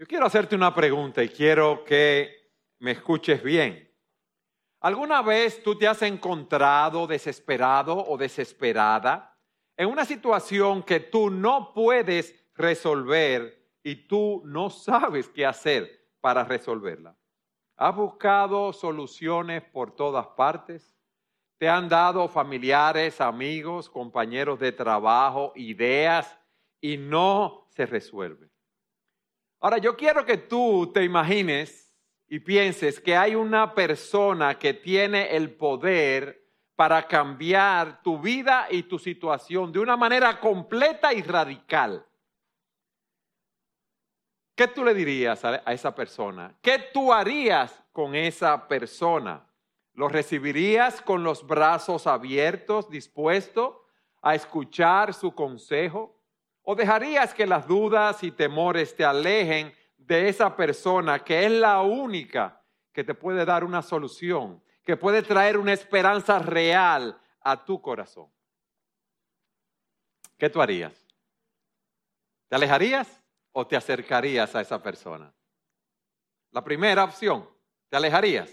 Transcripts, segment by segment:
Yo quiero hacerte una pregunta y quiero que me escuches bien. ¿Alguna vez tú te has encontrado desesperado o desesperada en una situación que tú no puedes resolver y tú no sabes qué hacer para resolverla? ¿Has buscado soluciones por todas partes? ¿Te han dado familiares, amigos, compañeros de trabajo, ideas y no se resuelve? Ahora, yo quiero que tú te imagines y pienses que hay una persona que tiene el poder para cambiar tu vida y tu situación de una manera completa y radical. ¿Qué tú le dirías a esa persona? ¿Qué tú harías con esa persona? ¿Lo recibirías con los brazos abiertos, dispuesto a escuchar su consejo? ¿O dejarías que las dudas y temores te alejen de esa persona que es la única que te puede dar una solución, que puede traer una esperanza real a tu corazón? ¿Qué tú harías? ¿Te alejarías o te acercarías a esa persona? La primera opción, ¿te alejarías?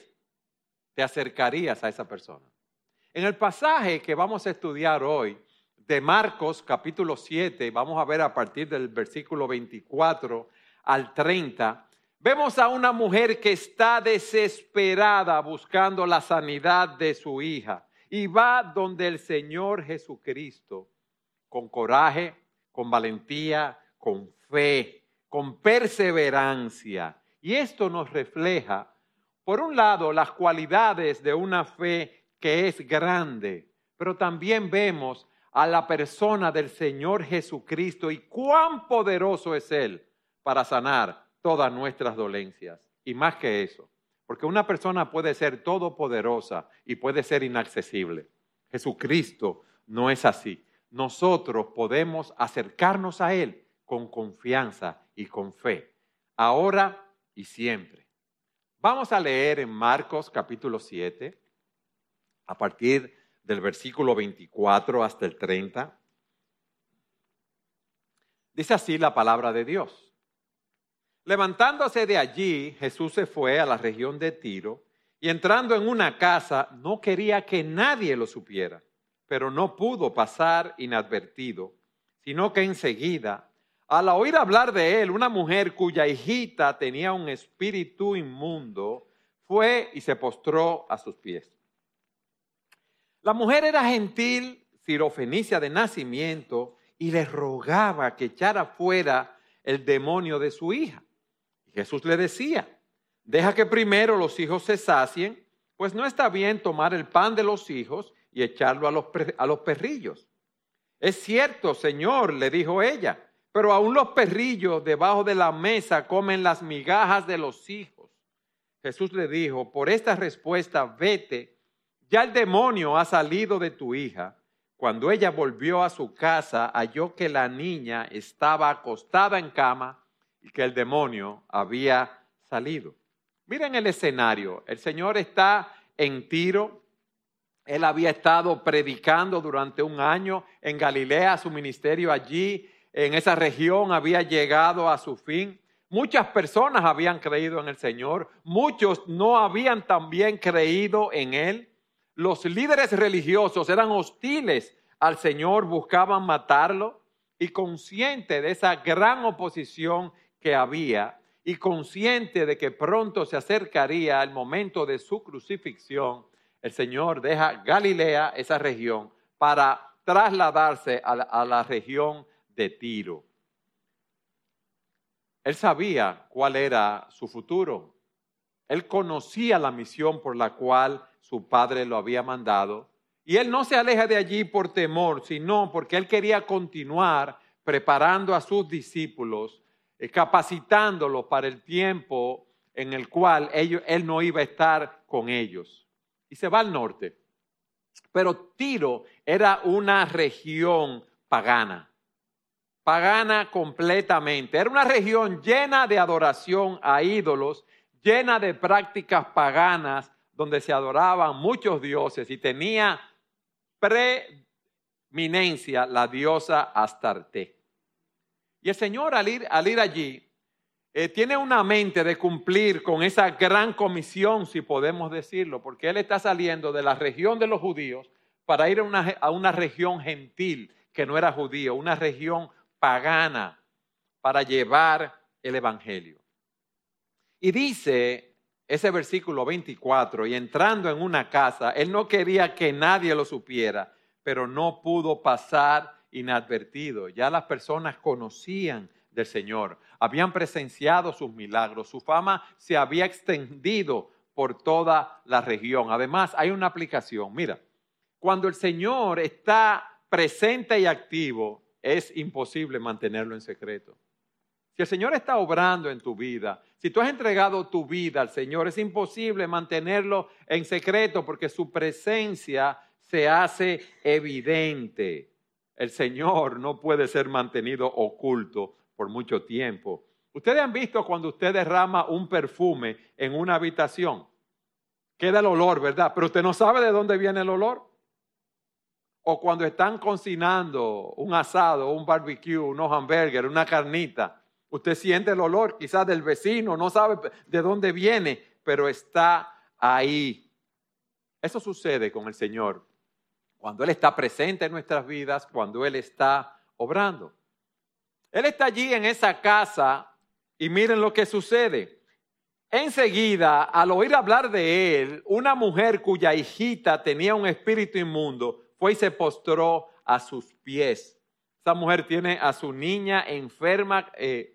¿Te acercarías a esa persona? En el pasaje que vamos a estudiar hoy, de Marcos capítulo 7, vamos a ver a partir del versículo 24 al 30, vemos a una mujer que está desesperada buscando la sanidad de su hija y va donde el Señor Jesucristo con coraje, con valentía, con fe, con perseverancia. Y esto nos refleja, por un lado, las cualidades de una fe que es grande, pero también vemos a la persona del Señor Jesucristo y cuán poderoso es Él para sanar todas nuestras dolencias. Y más que eso, porque una persona puede ser todopoderosa y puede ser inaccesible. Jesucristo no es así. Nosotros podemos acercarnos a Él con confianza y con fe, ahora y siempre. Vamos a leer en Marcos capítulo 7, a partir del versículo 24 hasta el 30. Dice así la palabra de Dios. Levantándose de allí, Jesús se fue a la región de Tiro y entrando en una casa no quería que nadie lo supiera, pero no pudo pasar inadvertido, sino que enseguida, al oír hablar de él, una mujer cuya hijita tenía un espíritu inmundo, fue y se postró a sus pies. La mujer era gentil, sirofenicia de nacimiento, y le rogaba que echara fuera el demonio de su hija. Jesús le decía, deja que primero los hijos se sacien, pues no está bien tomar el pan de los hijos y echarlo a los, a los perrillos. Es cierto, Señor, le dijo ella, pero aún los perrillos debajo de la mesa comen las migajas de los hijos. Jesús le dijo, por esta respuesta vete ya el demonio ha salido de tu hija. Cuando ella volvió a su casa, halló que la niña estaba acostada en cama y que el demonio había salido. Miren el escenario. El Señor está en Tiro. Él había estado predicando durante un año en Galilea. Su ministerio allí, en esa región, había llegado a su fin. Muchas personas habían creído en el Señor. Muchos no habían también creído en Él. Los líderes religiosos eran hostiles al Señor, buscaban matarlo y consciente de esa gran oposición que había y consciente de que pronto se acercaría el momento de su crucifixión, el Señor deja Galilea, esa región, para trasladarse a la, región de Tiro. Él sabía cuál era su futuro. Él conocía la misión por la cual su padre lo había mandado. Y él no se aleja de allí por temor, sino porque él quería continuar preparando a sus discípulos, eh, capacitándolos para el tiempo en el cual ellos, él no iba a estar con ellos. Y se va al norte. Pero Tiro era una región pagana, pagana completamente. Era una región llena de adoración a ídolos, llena de prácticas paganas donde se adoraban muchos dioses y tenía preeminencia la diosa Astarte. Y el Señor al ir, al ir allí, eh, tiene una mente de cumplir con esa gran comisión, si podemos decirlo, porque él está saliendo de la región de los judíos para ir a una, a una región gentil que no era judío, una región pagana, para llevar el Evangelio. Y dice ese versículo 24, y entrando en una casa, él no quería que nadie lo supiera, pero no pudo pasar inadvertido. Ya las personas conocían del Señor, habían presenciado sus milagros, su fama se había extendido por toda la región. Además, hay una aplicación. Mira, cuando el Señor está presente y activo, es imposible mantenerlo en secreto. Si el Señor está obrando en tu vida, si tú has entregado tu vida al Señor, es imposible mantenerlo en secreto porque su presencia se hace evidente. El Señor no puede ser mantenido oculto por mucho tiempo. Ustedes han visto cuando usted derrama un perfume en una habitación, queda el olor, ¿verdad? Pero usted no sabe de dónde viene el olor. O cuando están cocinando un asado, un barbecue, unos hamburgues, una carnita, usted siente el olor quizás del vecino, no sabe de dónde viene, pero está ahí. Eso sucede con el Señor cuando Él está presente en nuestras vidas, cuando Él está obrando. Él está allí en esa casa y miren lo que sucede. Enseguida, al oír hablar de él, una mujer cuya hijita tenía un espíritu inmundo fue y se postró a sus pies. Esa mujer tiene a su niña enferma, eh,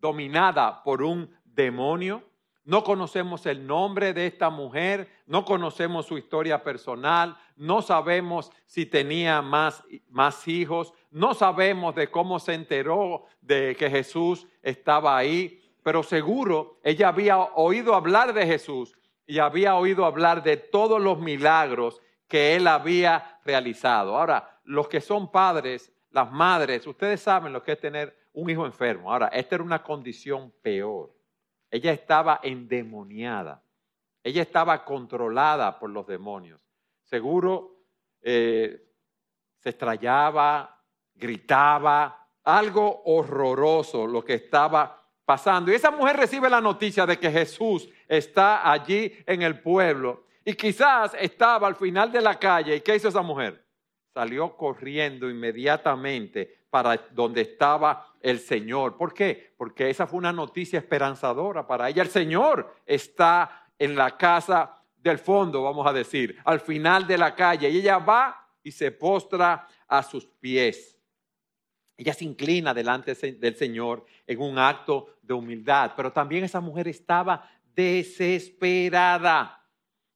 dominada por un demonio. No conocemos el nombre de esta mujer, no conocemos su historia personal, no sabemos si tenía más, más hijos, no sabemos de cómo se enteró de que Jesús estaba ahí, pero seguro ella había oído hablar de Jesús y había oído hablar de todos los milagros que él había realizado. Ahora, los que son padres, las madres, ustedes saben lo que es tener un hijo enfermo. Ahora, esta era una condición peor. Ella estaba endemoniada. Ella estaba controlada por los demonios. Seguro eh, se estrellaba, gritaba, algo horroroso lo que estaba pasando. Y esa mujer recibe la noticia de que Jesús está allí en el pueblo. Y quizás estaba al final de la calle. ¿Y qué hizo esa mujer? Salió corriendo inmediatamente para donde estaba el Señor. ¿Por qué? Porque esa fue una noticia esperanzadora para ella. El Señor está en la casa del fondo, vamos a decir, al final de la calle. Y ella va y se postra a sus pies. Ella se inclina delante del Señor en un acto de humildad, pero también esa mujer estaba desesperada.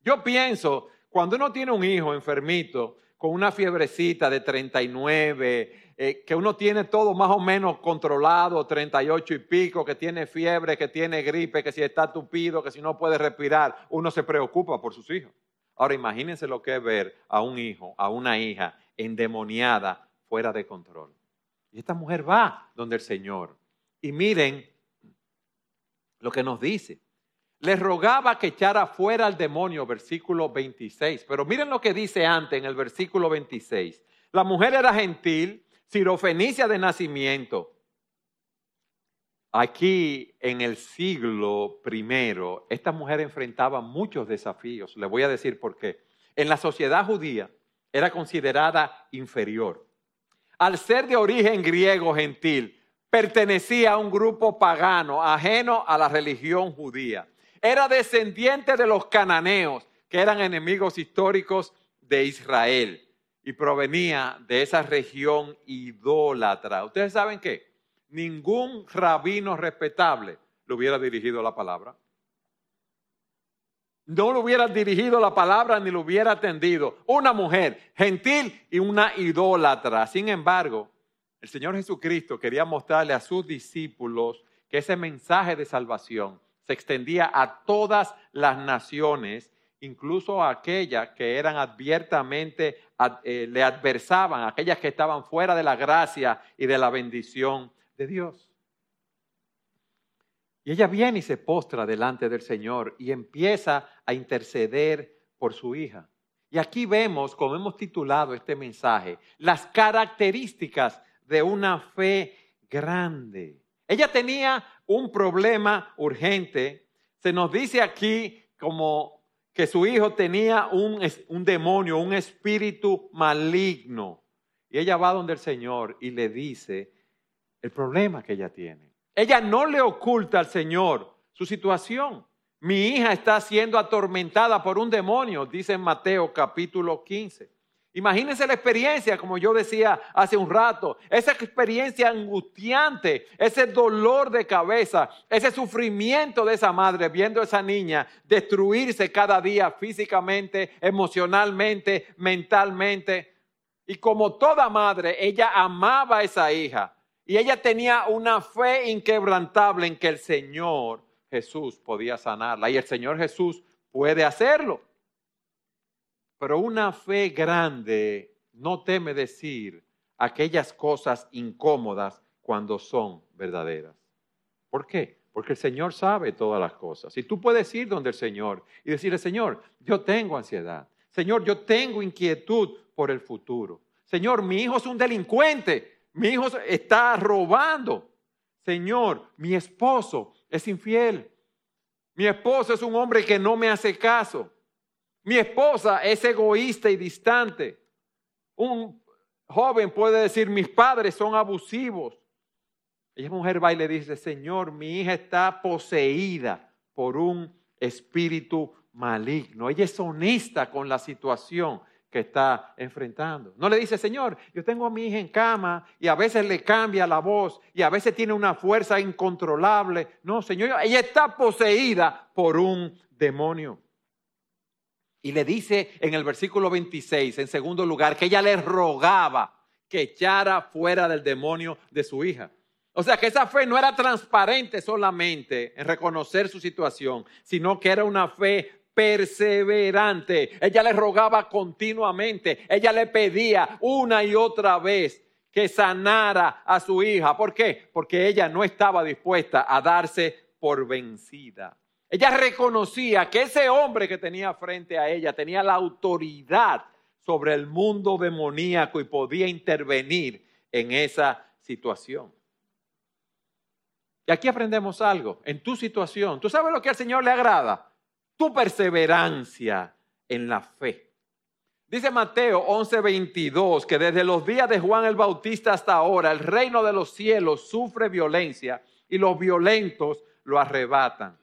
Yo pienso, cuando uno tiene un hijo enfermito, con una fiebrecita de 39, eh, que uno tiene todo más o menos controlado, 38 y pico, que tiene fiebre, que tiene gripe, que si está tupido, que si no puede respirar, uno se preocupa por sus hijos. Ahora imagínense lo que es ver a un hijo, a una hija endemoniada, fuera de control. Y esta mujer va donde el Señor. Y miren lo que nos dice. Le rogaba que echara fuera al demonio, versículo 26. Pero miren lo que dice antes en el versículo 26. La mujer era gentil, sirofenicia de nacimiento. Aquí en el siglo primero, esta mujer enfrentaba muchos desafíos. Le voy a decir por qué. En la sociedad judía era considerada inferior. Al ser de origen griego gentil, pertenecía a un grupo pagano, ajeno a la religión judía. Era descendiente de los cananeos, que eran enemigos históricos de Israel y provenía de esa región idólatra. ¿Ustedes saben qué? Ningún rabino respetable le hubiera dirigido la palabra. No le hubiera dirigido la palabra ni lo hubiera atendido. Una mujer gentil y una idólatra. Sin embargo, el Señor Jesucristo quería mostrarle a sus discípulos que ese mensaje de salvación se extendía a todas las naciones incluso aquellas que eran abiertamente, eh, le adversaban, aquellas que estaban fuera de la gracia y de la bendición de Dios. Y ella viene y se postra delante del Señor y empieza a interceder por su hija. Y aquí vemos, como hemos titulado este mensaje, las características de una fe grande. Ella tenía un problema urgente. Se nos dice aquí como que su hijo tenía un, un demonio, un espíritu maligno. Y ella va donde el Señor y le dice el problema que ella tiene. Ella no le oculta al Señor su situación. Mi hija está siendo atormentada por un demonio, dice en Mateo capítulo 15. Imagínense la experiencia, como yo decía hace un rato, esa experiencia angustiante, ese dolor de cabeza, ese sufrimiento de esa madre viendo a esa niña destruirse cada día físicamente, emocionalmente, mentalmente. Y como toda madre, ella amaba a esa hija y ella tenía una fe inquebrantable en que el Señor Jesús podía sanarla y el Señor Jesús puede hacerlo. Pero una fe grande no teme decir aquellas cosas incómodas cuando son verdaderas. ¿Por qué? Porque el Señor sabe todas las cosas. Y tú puedes ir donde el Señor y decirle, Señor, yo tengo ansiedad. Señor, yo tengo inquietud por el futuro. Señor, mi hijo es un delincuente. Mi hijo está robando. Señor, mi esposo es infiel. Mi esposo es un hombre que no me hace caso. Mi esposa es egoísta y distante. Un joven puede decir, mis padres son abusivos. Ella mujer va y le dice, Señor, mi hija está poseída por un espíritu maligno. Ella es honesta con la situación que está enfrentando. No le dice, Señor, yo tengo a mi hija en cama y a veces le cambia la voz y a veces tiene una fuerza incontrolable. No, Señor, ella está poseída por un demonio. Y le dice en el versículo 26, en segundo lugar, que ella le rogaba que echara fuera del demonio de su hija. O sea que esa fe no era transparente solamente en reconocer su situación, sino que era una fe perseverante. Ella le rogaba continuamente, ella le pedía una y otra vez que sanara a su hija. ¿Por qué? Porque ella no estaba dispuesta a darse por vencida. Ella reconocía que ese hombre que tenía frente a ella tenía la autoridad sobre el mundo demoníaco y podía intervenir en esa situación. Y aquí aprendemos algo. En tu situación, ¿tú sabes lo que al Señor le agrada? Tu perseverancia en la fe. Dice Mateo 11:22 que desde los días de Juan el Bautista hasta ahora el reino de los cielos sufre violencia y los violentos lo arrebatan.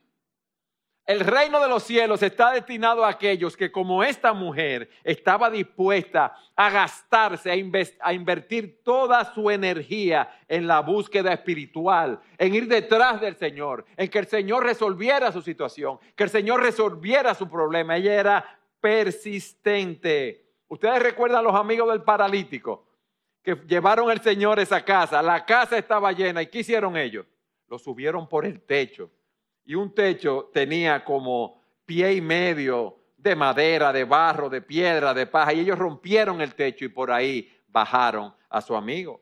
El reino de los cielos está destinado a aquellos que como esta mujer estaba dispuesta a gastarse, a, invertir toda su energía en la búsqueda espiritual, en ir detrás del Señor, en que el Señor resolviera su situación, que el Señor resolviera su problema. Ella era persistente. Ustedes recuerdan a los amigos del paralítico que llevaron al Señor esa casa. La casa estaba llena. ¿Y qué hicieron ellos? Lo subieron por el techo y un techo tenía como pie y medio de madera, de barro, de piedra, de paja, y ellos rompieron el techo y por ahí bajaron a su amigo.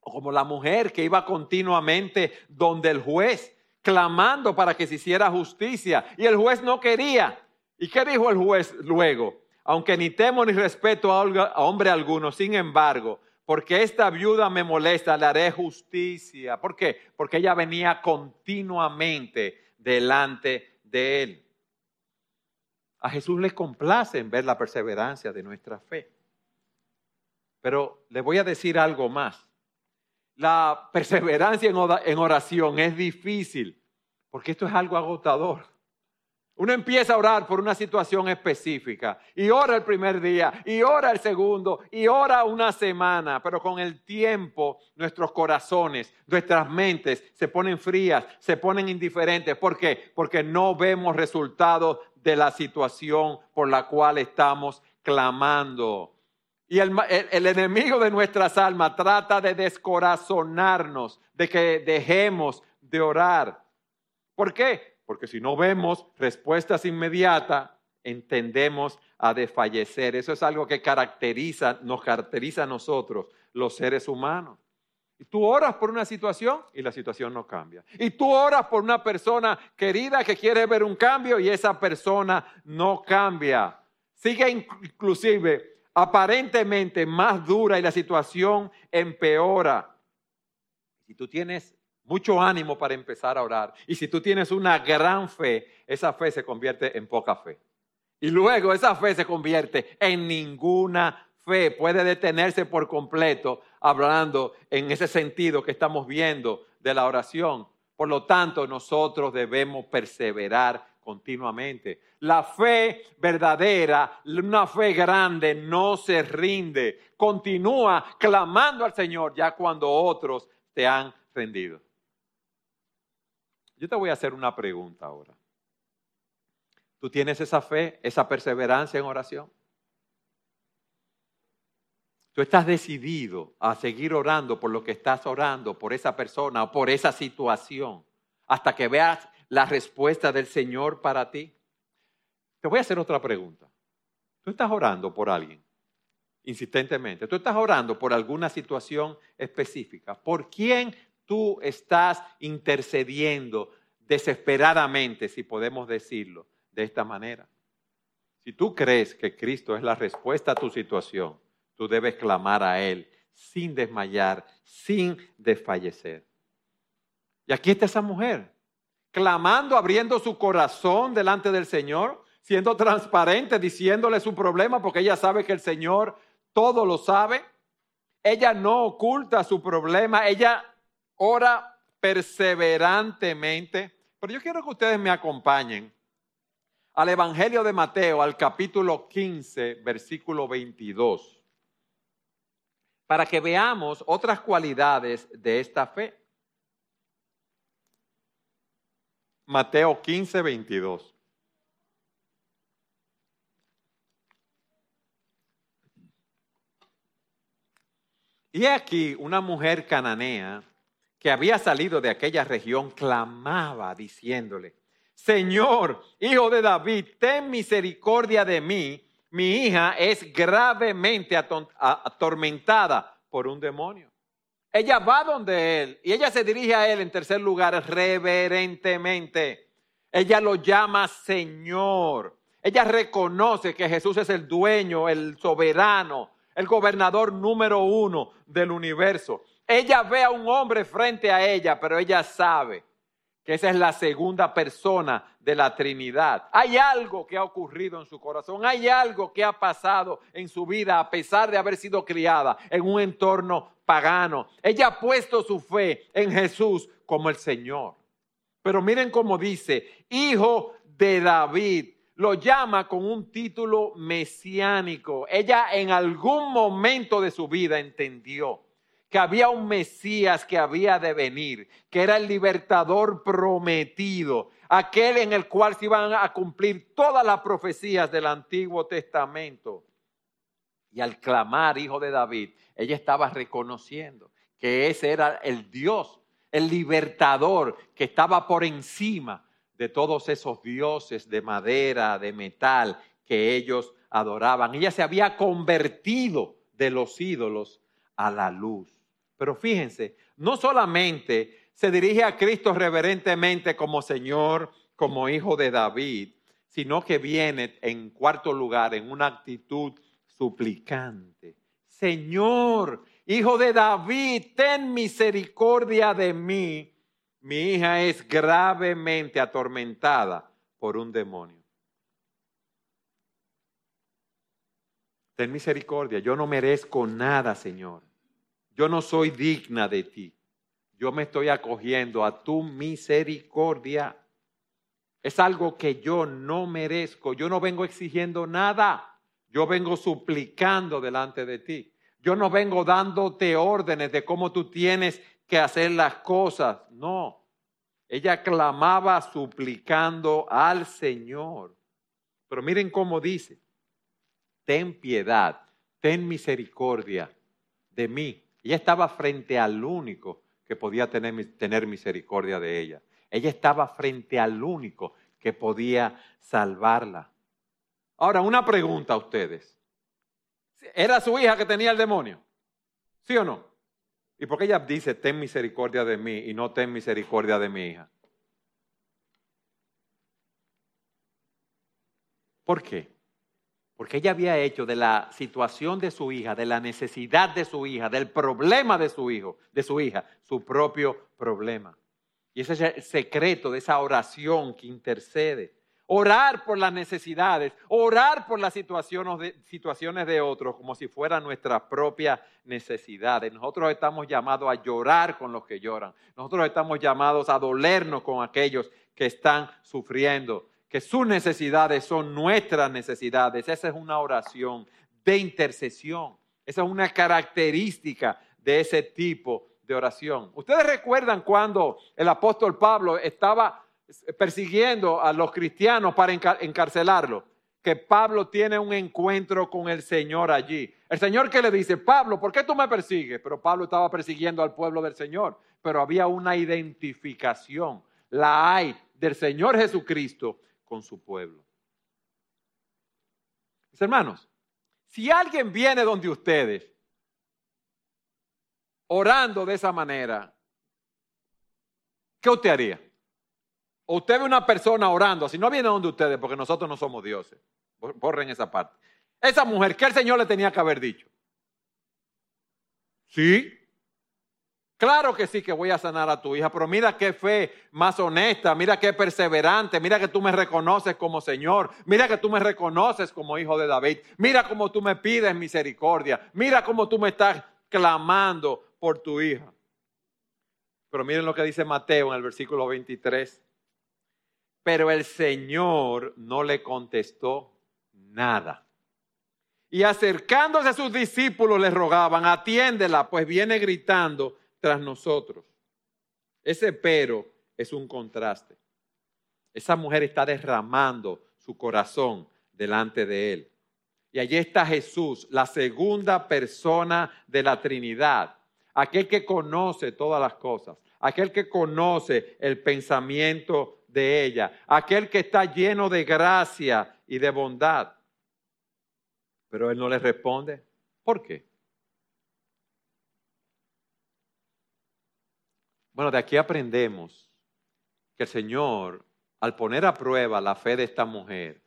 O como la mujer que iba continuamente donde el juez, clamando para que se hiciera justicia, y el juez no quería. ¿Y qué dijo el juez luego? Aunque ni temo ni respeto a hombre alguno, sin embargo, porque esta viuda me molesta, le haré justicia. ¿Por qué? Porque ella venía continuamente delante de él. A Jesús le complace en ver la perseverancia de nuestra fe. Pero le voy a decir algo más. La perseverancia en oración es difícil, porque esto es algo agotador. Uno empieza a orar por una situación específica y ora el primer día y ora el segundo y ora una semana, pero con el tiempo nuestros corazones, nuestras mentes se ponen frías, se ponen indiferentes. ¿Por qué? Porque no vemos resultados de la situación por la cual estamos clamando. Y el, el, enemigo de nuestras almas trata de descorazonarnos, de que dejemos de orar. ¿Por qué? Porque si no vemos respuestas inmediatas, entendemos a desfallecer. Eso es algo que caracteriza, nos caracteriza a nosotros, los seres humanos. Y tú oras por una situación y la situación no cambia. Y tú oras por una persona querida que quiere ver un cambio y esa persona no cambia. Sigue inclusive aparentemente más dura y la situación empeora. Si tú tienes mucho ánimo para empezar a orar. Y si tú tienes una gran fe, esa fe se convierte en poca fe. Y luego esa fe se convierte en ninguna fe. Puede detenerse por completo hablando en ese sentido que estamos viendo de la oración. Por lo tanto, nosotros debemos perseverar continuamente. La fe verdadera, una fe grande, no se rinde. Continúa clamando al Señor ya cuando otros te han rendido. Yo te voy a hacer una pregunta ahora. ¿Tú tienes esa fe, esa perseverancia en oración? Tú estás decidido a seguir orando por lo que estás orando, por esa persona o por esa situación, hasta que veas la respuesta del Señor para ti. Te voy a hacer otra pregunta. Tú estás orando por alguien, insistentemente. Tú estás orando por alguna situación específica. ¿Por quién tú estás intercediendo desesperadamente, si podemos decirlo de esta manera. Si tú crees que Cristo es la respuesta a tu situación, tú debes clamar a Él sin desmayar, sin desfallecer. Y aquí está esa mujer, clamando, abriendo su corazón delante del Señor, siendo transparente, diciéndole su problema, porque ella sabe que el Señor todo lo sabe. Ella no oculta su problema, ella ora perseverantemente. Pero yo quiero que ustedes me acompañen al Evangelio de Mateo, al capítulo 15, versículo 22, para que veamos otras cualidades de esta fe. Mateo 15, 22. Y aquí una mujer cananea que había salido de aquella región clamaba diciéndole, Señor, hijo de David, ten misericordia de mí. Mi hija es gravemente atormentada por un demonio. Ella va donde él y ella se dirige a él en tercer lugar reverentemente. Ella lo llama Señor. Ella reconoce que Jesús es el dueño, el soberano, el gobernador número uno del universo. Ella ve a un hombre frente a ella, pero ella sabe que esa es la segunda persona de la Trinidad. Hay algo que ha ocurrido en su corazón, hay algo que ha pasado en su vida a pesar de haber sido criada en un entorno pagano. Ella ha puesto su fe en Jesús como el Señor. Pero miren cómo dice, hijo de David, lo llama con un título mesiánico. Ella en algún momento de su vida entendió que había un Mesías que había de venir, que era el libertador prometido, aquel en el cual se iban a cumplir todas las profecías del Antiguo Testamento. Y al clamar, hijo de David, ella estaba reconociendo que ese era el Dios, el libertador que estaba por encima de todos esos dioses de madera, de metal que ellos adoraban. Ella se había convertido de los ídolos a la luz. Pero fíjense, no solamente se dirige a Cristo reverentemente como Señor, como hijo de David, sino que viene en cuarto lugar en una actitud suplicante. Señor, hijo de David, ten misericordia de mí. Mi hija es gravemente atormentada por un demonio. Ten misericordia, yo no merezco nada, Señor yo no soy digna de ti. Yo me estoy acogiendo a tu misericordia. Es algo que yo no merezco. Yo no vengo exigiendo nada. Yo vengo suplicando delante de ti. Yo no vengo dándote órdenes de cómo tú tienes que hacer las cosas. No. Ella clamaba suplicando al Señor. Pero miren cómo dice, ten piedad, ten misericordia de mí, ella estaba frente al único que podía tener, misericordia de ella. Ella estaba frente al único que podía salvarla. Ahora, una pregunta a ustedes. ¿Era su hija que tenía el demonio? ¿Sí o no? ¿Y por qué ella dice, ten misericordia de mí y no ten misericordia de mi hija? ¿Por qué? Porque ella había hecho de la situación de su hija, de la necesidad de su hija, del problema de su hijo, de su hija, su propio problema. Y ese es el secreto de esa oración que intercede. Orar por las necesidades, orar por las situaciones de, situaciones de otros como si fueran nuestras propias necesidades. Nosotros estamos llamados a llorar con los que lloran. Nosotros estamos llamados a dolernos con aquellos que están sufriendo que sus necesidades son nuestras necesidades. Esa es una oración de intercesión. Esa es una característica de ese tipo de oración. Ustedes recuerdan cuando el apóstol Pablo estaba persiguiendo a los cristianos para encarcelarlos, que Pablo tiene un encuentro con el Señor allí. El Señor que le dice, Pablo, ¿por qué tú me persigues? Pero Pablo estaba persiguiendo al pueblo del Señor, pero había una identificación, la hay del Señor Jesucristo con su pueblo. Mis hermanos, si alguien viene donde ustedes orando de esa manera, ¿qué usted haría? O usted ve una persona orando, si no viene donde ustedes, porque nosotros no somos dioses. Borren esa parte. Esa mujer, ¿qué el Señor le tenía que haber dicho? Sí, Claro que sí que voy a sanar a tu hija, pero mira qué fe más honesta, mira qué perseverante, mira que tú me reconoces como Señor, mira que tú me reconoces como hijo de David, mira cómo tú me pides misericordia, mira cómo tú me estás clamando por tu hija. Pero miren lo que dice Mateo en el versículo 23. Pero el Señor no le contestó nada. Y acercándose a sus discípulos le rogaban, atiéndela, pues viene gritando tras nosotros. Ese pero es un contraste. Esa mujer está derramando su corazón delante de él. Y allí está Jesús, la segunda persona de la Trinidad, aquel que conoce todas las cosas, aquel que conoce el pensamiento de ella, aquel que está lleno de gracia y de bondad. Pero él no le responde. ¿Por qué? Bueno, de aquí aprendemos que el Señor, al poner a prueba la fe de esta mujer,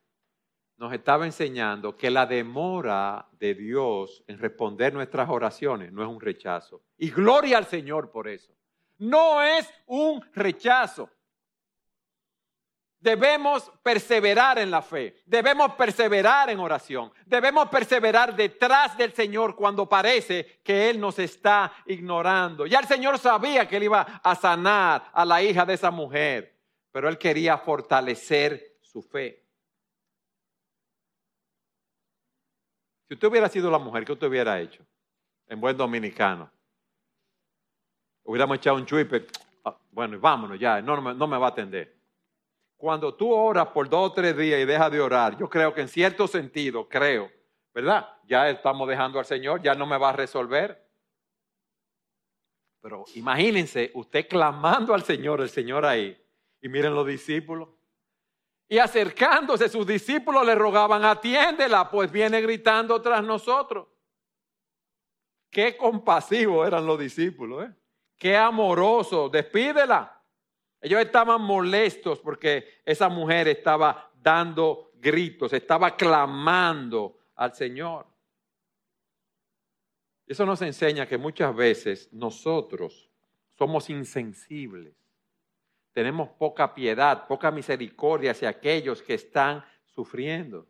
nos estaba enseñando que la demora de Dios en responder nuestras oraciones no es un rechazo. Y gloria al Señor por eso. No es un rechazo. Debemos perseverar en la fe, debemos perseverar en oración, debemos perseverar detrás del Señor cuando parece que Él nos está ignorando. Ya el Señor sabía que Él iba a sanar a la hija de esa mujer, pero Él quería fortalecer su fe. Si usted hubiera sido la mujer, ¿qué usted hubiera hecho? En buen dominicano. Hubiéramos echado un chuipe. Ah, bueno, vámonos ya, no, no me va a atender. Cuando tú oras por dos o tres días y dejas de orar, yo creo que en cierto sentido, creo, ¿verdad? Ya estamos dejando al Señor, ya no me va a resolver. Pero imagínense, usted clamando al Señor, el Señor ahí, y miren los discípulos. Y acercándose, sus discípulos le rogaban, atiéndela, pues viene gritando tras nosotros. Qué compasivos eran los discípulos, ¿eh? Qué amorosos, despídela. Ellos estaban molestos porque esa mujer estaba dando gritos, estaba clamando al Señor. Eso nos enseña que muchas veces nosotros somos insensibles, tenemos poca piedad, poca misericordia hacia aquellos que están sufriendo.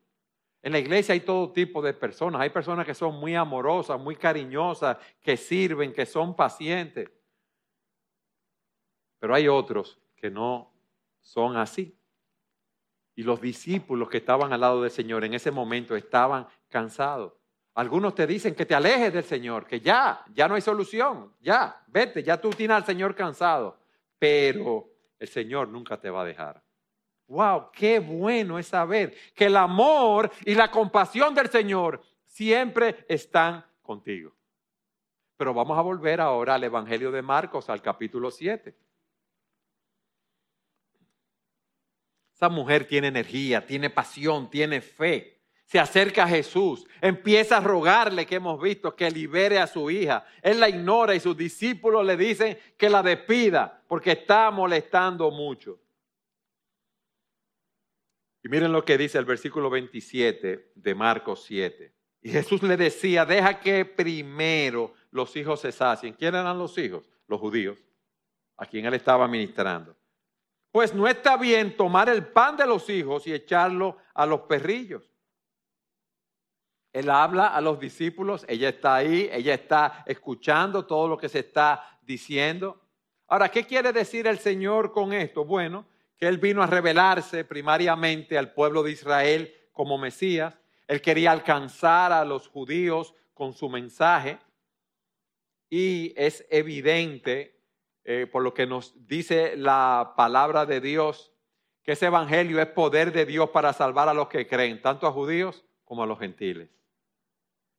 En la iglesia hay todo tipo de personas. Hay personas que son muy amorosas, muy cariñosas, que sirven, que son pacientes. Pero hay otros que no son así. Y los discípulos que estaban al lado del Señor en ese momento estaban cansados. Algunos te dicen que te alejes del Señor, que ya, ya no hay solución, ya, vete, ya tú tienes al Señor cansado. Pero el Señor nunca te va a dejar. Wow, qué bueno es saber que el amor y la compasión del Señor siempre están contigo. Pero vamos a volver ahora al Evangelio de Marcos, al capítulo 7. Esa mujer tiene energía, tiene pasión, tiene fe. Se acerca a Jesús, empieza a rogarle que hemos visto que libere a su hija. Él la ignora y sus discípulos le dicen que la despida porque está molestando mucho. Y miren lo que dice el versículo 27 de Marcos 7. Y Jesús le decía, deja que primero los hijos se sacien. ¿Quién eran los hijos? Los judíos, a quien él estaba ministrando. Pues no está bien tomar el pan de los hijos y echarlo a los perrillos. Él habla a los discípulos, ella está ahí, ella está escuchando todo lo que se está diciendo. Ahora, ¿qué quiere decir el Señor con esto? Bueno, que Él vino a revelarse primariamente al pueblo de Israel como Mesías. Él quería alcanzar a los judíos con su mensaje. Y es evidente, eh, por lo que nos dice la palabra de Dios, que ese evangelio es poder de Dios para salvar a los que creen, tanto a judíos como a los gentiles.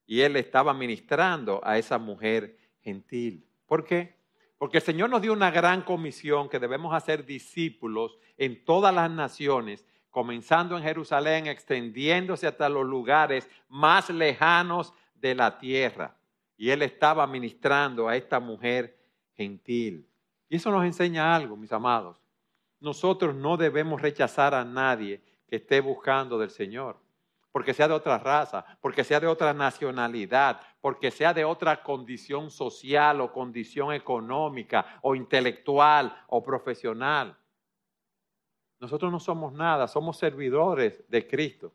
Y él estaba ministrando a esa mujer gentil. ¿Por qué? Porque el Señor nos dio una gran comisión que debemos hacer discípulos en todas las naciones, comenzando en Jerusalén, extendiéndose hasta los lugares más lejanos de la tierra. Y él estaba ministrando a esta mujer gentil. Y eso nos enseña algo, mis amados. Nosotros no debemos rechazar a nadie que esté buscando del Señor porque sea de otra raza, porque sea de otra nacionalidad, porque sea de otra condición social o condición económica o intelectual o profesional. Nosotros no somos nada, somos servidores de Cristo.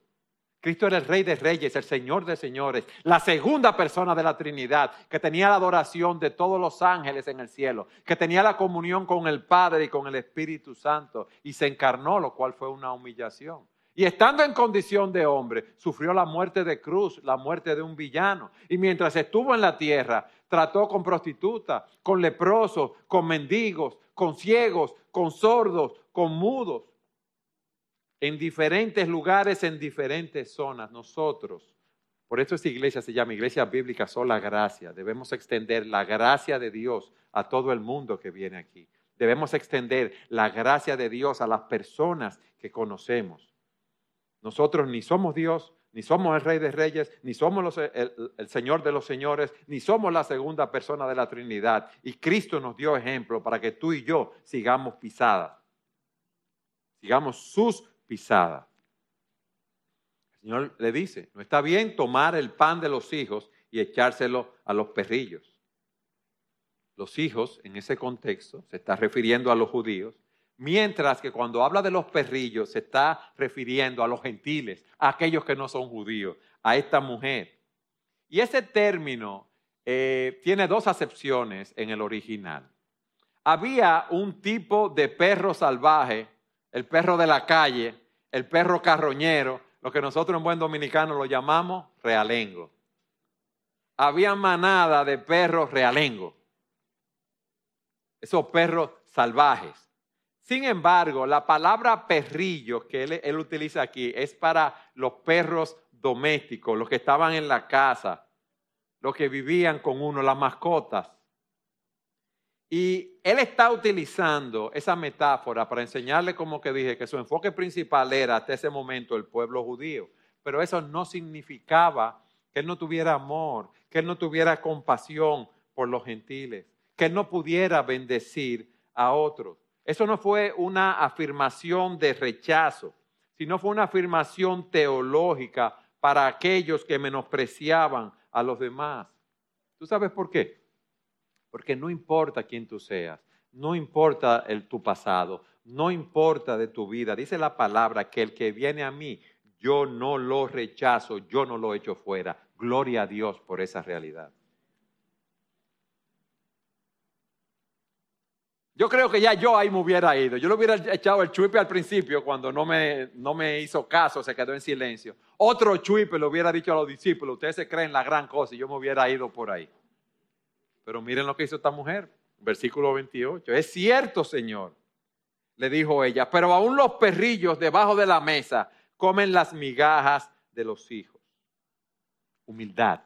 Cristo era el Rey de Reyes, el Señor de Señores, la segunda persona de la Trinidad, que tenía la adoración de todos los ángeles en el cielo, que tenía la comunión con el Padre y con el Espíritu Santo, y se encarnó, lo cual fue una humillación. Y estando en condición de hombre, sufrió la muerte de cruz, la muerte de un villano. Y mientras estuvo en la tierra, trató con prostitutas, con leprosos, con mendigos, con ciegos, con sordos, con mudos. En diferentes lugares, en diferentes zonas. Nosotros, por eso esta iglesia se llama Iglesia Bíblica Sola Gracia. Debemos extender la gracia de Dios a todo el mundo que viene aquí. Debemos extender la gracia de Dios a las personas que conocemos. Nosotros ni somos Dios, ni somos el Rey de Reyes, ni somos el, el, Señor de los Señores, ni somos la segunda persona de la Trinidad. Y Cristo nos dio ejemplo para que tú y yo sigamos pisadas, sigamos sus pisadas. El Señor le dice, no está bien tomar el pan de los hijos y echárselo a los perrillos. Los hijos, en ese contexto, se está refiriendo a los judíos, Mientras que cuando habla de los perrillos se está refiriendo a los gentiles, a aquellos que no son judíos, a esta mujer. Y ese término eh, tiene dos acepciones en el original. Había un tipo de perro salvaje, el perro de la calle, el perro carroñero, lo que nosotros en buen dominicano lo llamamos realengo. Había manada de perros realengo, esos perros salvajes. Sin embargo, la palabra perrillo que él, utiliza aquí es para los perros domésticos, los que estaban en la casa, los que vivían con uno, las mascotas. Y él está utilizando esa metáfora para enseñarle, como que dije, que su enfoque principal era hasta ese momento el pueblo judío. Pero eso no significaba que él no tuviera amor, que él no tuviera compasión por los gentiles, que él no pudiera bendecir a otros. Eso no fue una afirmación de rechazo, sino fue una afirmación teológica para aquellos que menospreciaban a los demás. ¿Tú sabes por qué? Porque no importa quién tú seas, no importa el, tu pasado, no importa de tu vida. Dice la palabra que el que viene a mí, yo no lo rechazo, yo no lo echo fuera. Gloria a Dios por esa realidad. Yo creo que ya yo ahí me hubiera ido. Yo le hubiera echado el chuipe al principio cuando no me, no me hizo caso, se quedó en silencio. Otro chuipe le hubiera dicho a los discípulos, ustedes se creen la gran cosa y yo me hubiera ido por ahí. Pero miren lo que hizo esta mujer, versículo 28. Es cierto, Señor, le dijo ella, pero aún los perrillos debajo de la mesa comen las migajas de los hijos. Humildad.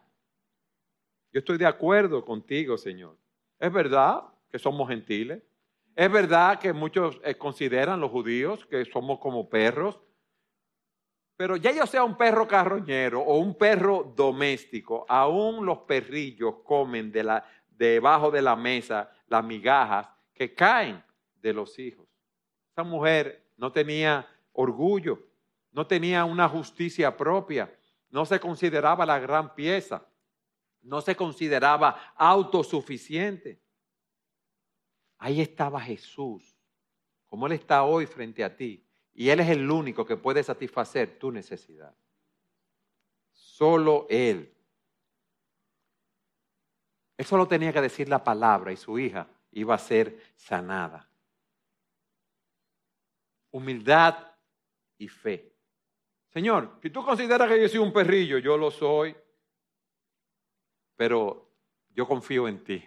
Yo estoy de acuerdo contigo, Señor. Es verdad que somos gentiles es verdad que muchos eh, consideran los judíos que somos como perros, pero ya yo sea un perro carroñero o un perro doméstico, aún los perrillos comen de la, debajo de la mesa las migajas que caen de los hijos. Esa mujer no tenía orgullo, no tenía una justicia propia, no se consideraba la gran pieza, no se consideraba autosuficiente. Ahí estaba Jesús, como Él está hoy frente a ti, y Él es el único que puede satisfacer tu necesidad. Solo Él. Él solo tenía que decir la palabra y su hija iba a ser sanada. Humildad y fe. Señor, si tú consideras que yo soy un perrillo, yo lo soy, pero yo confío en ti.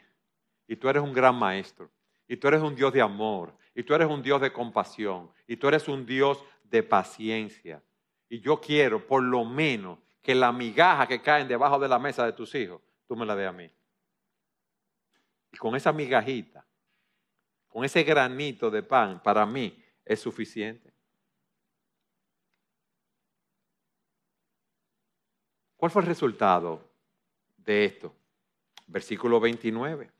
Y tú eres un gran maestro. Y tú eres un Dios de amor. Y tú eres un Dios de compasión. Y tú eres un Dios de paciencia. Y yo quiero, por lo menos, que la migaja que caen debajo de la mesa de tus hijos, tú me la des a mí. Y con esa migajita, con ese granito de pan, para mí es suficiente. ¿Cuál fue el resultado de esto? Versículo 29.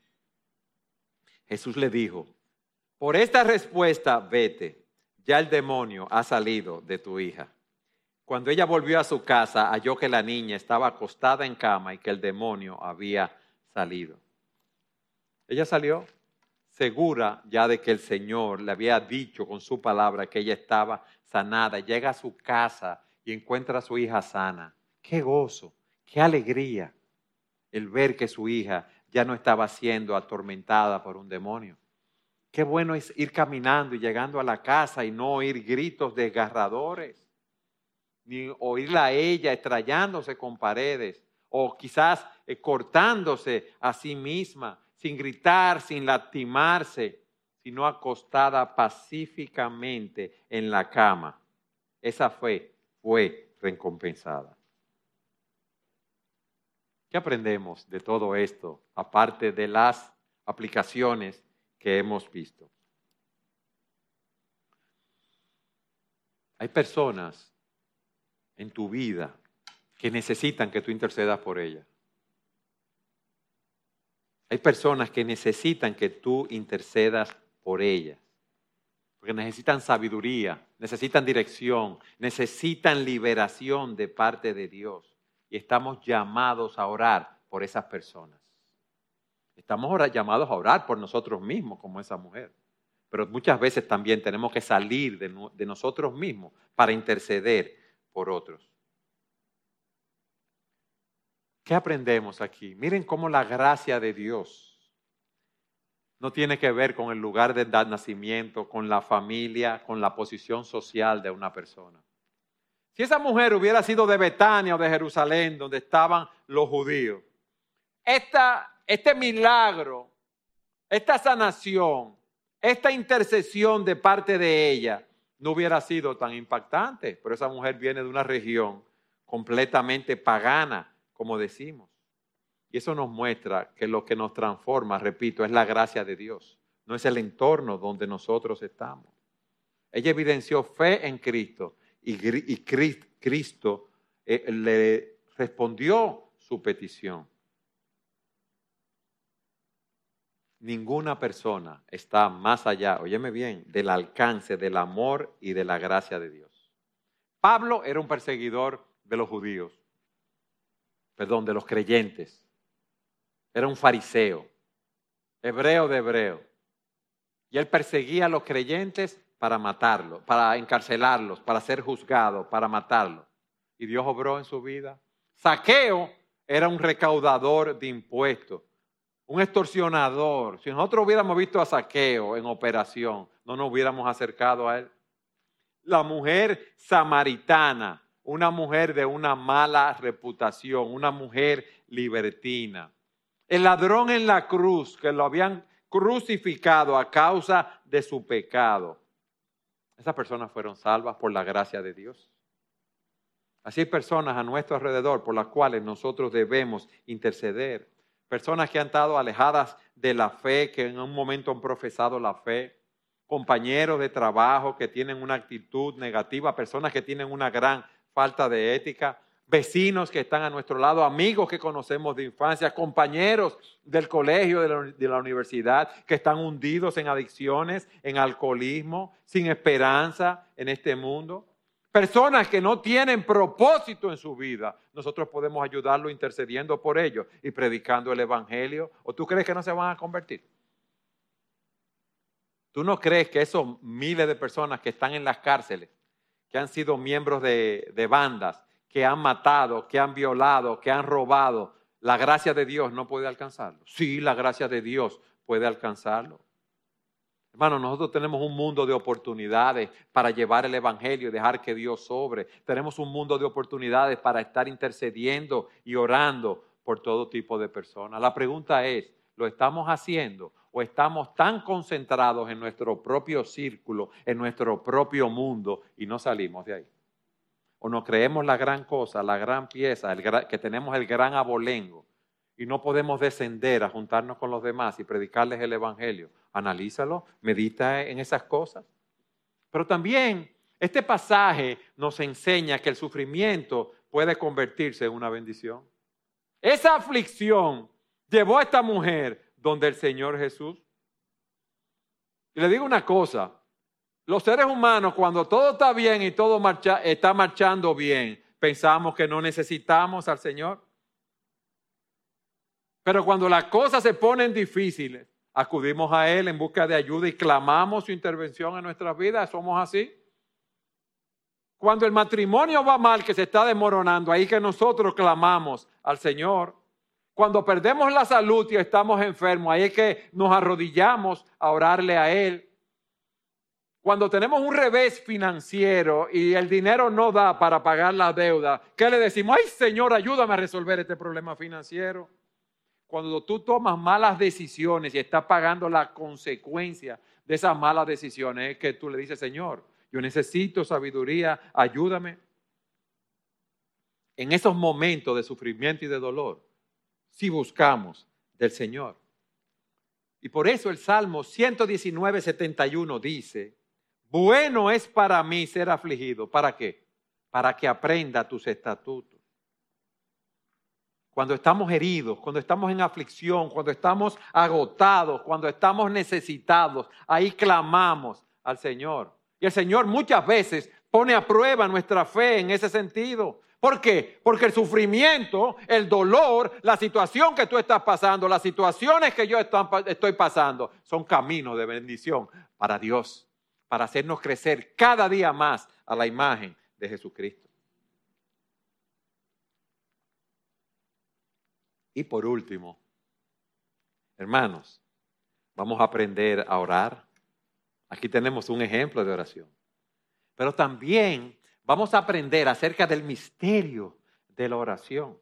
Jesús le dijo, por esta respuesta vete, ya el demonio ha salido de tu hija. Cuando ella volvió a su casa, halló que la niña estaba acostada en cama y que el demonio había salido. Ella salió segura ya de que el Señor le había dicho con su palabra que ella estaba sanada. Llega a su casa y encuentra a su hija sana. Qué gozo, qué alegría el ver que su hija ya no estaba siendo atormentada por un demonio. Qué bueno es ir caminando y llegando a la casa y no oír gritos desgarradores, ni oírla a ella estrellándose con paredes o quizás eh, cortándose a sí misma, sin gritar, sin lastimarse, sino acostada pacíficamente en la cama. Esa fe fue recompensada. ¿Qué aprendemos de todo esto, aparte de las aplicaciones que hemos visto? Hay personas en tu vida que necesitan que tú intercedas por ellas. Hay personas que necesitan que tú intercedas por ellas. Porque necesitan sabiduría, necesitan dirección, necesitan liberación de parte de Dios y estamos llamados a orar por esas personas. Estamos llamados a orar por nosotros mismos como esa mujer. Pero muchas veces también tenemos que salir de, de nosotros mismos para interceder por otros. ¿Qué aprendemos aquí? Miren cómo la gracia de Dios no tiene que ver con el lugar de nacimiento, con la familia, con la posición social de una persona. Si esa mujer hubiera sido de Betania o de Jerusalén, donde estaban los judíos, este milagro, esta sanación, esta intercesión de parte de ella no hubiera sido tan impactante, pero esa mujer viene de una región completamente pagana, como decimos. Y eso nos muestra que lo que nos transforma, repito, es la gracia de Dios, no es el entorno donde nosotros estamos. Ella evidenció fe en Cristo y, Cristo eh, le respondió su petición. Ninguna persona está más allá, óyeme bien, del alcance del amor y de la gracia de Dios. Pablo era un perseguidor de los judíos, perdón, de los creyentes. Era un fariseo, hebreo de hebreo. Y él perseguía a los creyentes para matarlo, para encarcelarlos, para ser juzgado, para matarlo. Y Dios obró en su vida. Saqueo era un recaudador de impuestos, un extorsionador. Si nosotros hubiéramos visto a Saqueo en operación, no nos hubiéramos acercado a él. La mujer samaritana, una mujer de una mala reputación, una mujer libertina. El ladrón en la cruz, que lo habían crucificado a causa de su pecado. Esas personas fueron salvas por la gracia de Dios. Así hay personas a nuestro alrededor por las cuales nosotros debemos interceder. Personas que han estado alejadas de la fe, que en un momento han profesado la fe. Compañeros de trabajo que tienen una actitud negativa. Personas que tienen una gran falta de ética vecinos que están a nuestro lado, amigos que conocemos de infancia, compañeros del colegio, de la, universidad, que están hundidos en adicciones, en alcoholismo, sin esperanza en este mundo. personas que no tienen propósito en su vida, nosotros podemos ayudarlo intercediendo por ellos y predicando el Evangelio. ¿O tú crees que no se van a convertir? ¿Tú no crees que esos miles de personas que están en las cárceles, que han sido miembros de, bandas, que han matado, que han violado, que han robado, la gracia de Dios no puede alcanzarlo? Sí, la gracia de Dios puede alcanzarlo. Hermano, nosotros tenemos un mundo de oportunidades para llevar el Evangelio y dejar que Dios sobre. Tenemos un mundo de oportunidades para estar intercediendo y orando por todo tipo de personas. La pregunta es, ¿lo estamos haciendo o estamos tan concentrados en nuestro propio círculo, en nuestro propio mundo y no salimos de ahí? ¿O nos creemos la gran cosa, la gran pieza, que tenemos el gran abolengo y no podemos descender a juntarnos con los demás y predicarles el Evangelio? analízalo, medita en esas cosas. Pero también este pasaje nos enseña que el sufrimiento puede convertirse en una bendición. Esa aflicción llevó a esta mujer donde el Señor Jesús. Y le digo una cosa, los seres humanos cuando todo está bien y todo está marchando bien, pensamos que no necesitamos al Señor. Pero cuando las cosas se ponen difíciles, acudimos a Él en busca de ayuda y clamamos su intervención en nuestras vidas. ¿Somos así? Cuando el matrimonio va mal, que se está desmoronando, ahí que nosotros clamamos al Señor. Cuando perdemos la salud y estamos enfermos, ahí es que nos arrodillamos a orarle a Él. Cuando tenemos un revés financiero y el dinero no da para pagar la deuda, ¿qué le decimos? Ay Señor, ayúdame a resolver este problema financiero. Cuando tú tomas malas decisiones y estás pagando la consecuencia de esas malas decisiones, es que tú le dices, Señor, yo necesito sabiduría, ayúdame. En esos momentos de sufrimiento y de dolor, si buscamos del Señor. Y por eso el Salmo 119, 71 dice, bueno es para mí ser afligido. ¿Para qué? Para que aprenda tus estatutos cuando estamos heridos, cuando estamos en aflicción, cuando estamos agotados, cuando estamos necesitados, ahí clamamos al Señor. Y el Señor muchas veces pone a prueba nuestra fe en ese sentido. ¿Por qué? Porque el sufrimiento, el dolor, la situación que tú estás pasando, las situaciones que yo estoy pasando, son caminos de bendición para Dios, para hacernos crecer cada día más a la imagen de Jesucristo. Y por último, hermanos, vamos a aprender a orar. Aquí tenemos un ejemplo de oración. Pero también vamos a aprender acerca del misterio de la oración.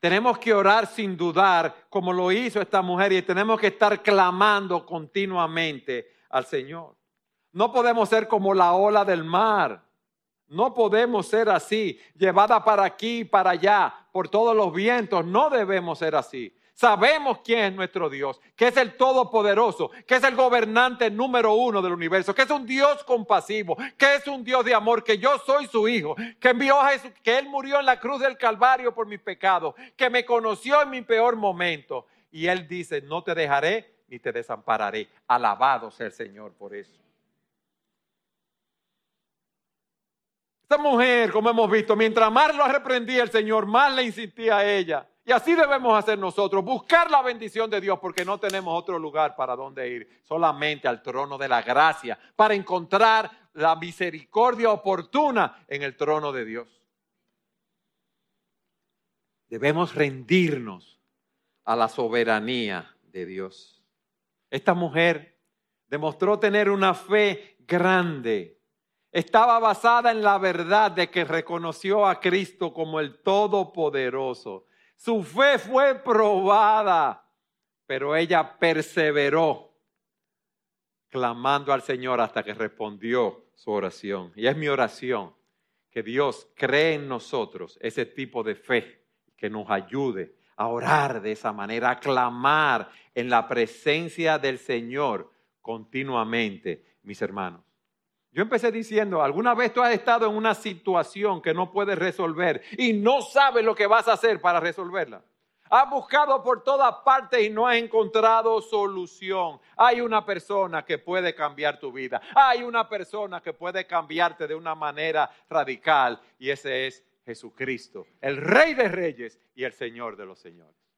Tenemos que orar sin dudar, como lo hizo esta mujer, y tenemos que estar clamando continuamente al Señor. No podemos ser como la ola del mar. No podemos ser así, llevada para aquí y para allá por todos los vientos. No debemos ser así. Sabemos quién es nuestro Dios, que es el Todopoderoso, que es el gobernante número uno del universo, que es un Dios compasivo, que es un Dios de amor, que yo soy su hijo, que envió a Jesús, que Él murió en la cruz del Calvario por mis pecados, que me conoció en mi peor momento. Y Él dice, no te dejaré ni te desampararé. Alabado sea el Señor por eso. Esta mujer, como hemos visto, mientras más lo reprendía el Señor, más le insistía a ella. Y así debemos hacer nosotros, buscar la bendición de Dios porque no tenemos otro lugar para donde ir, solamente al trono de la gracia, para encontrar la misericordia oportuna en el trono de Dios. Debemos rendirnos a la soberanía de Dios. Esta mujer demostró tener una fe grande estaba basada en la verdad de que reconoció a Cristo como el Todopoderoso. Su fe fue probada, pero ella perseveró clamando al Señor hasta que respondió su oración. Y es mi oración que Dios cree en nosotros ese tipo de fe que nos ayude a orar de esa manera, a clamar en la presencia del Señor continuamente, mis hermanos. Yo empecé diciendo, ¿alguna vez tú has estado en una situación que no puedes resolver y no sabes lo que vas a hacer para resolverla? Has buscado por todas partes y no has encontrado solución. Hay una persona que puede cambiar tu vida. Hay una persona que puede cambiarte de una manera radical y ese es Jesucristo, el Rey de Reyes y el Señor de los Señores.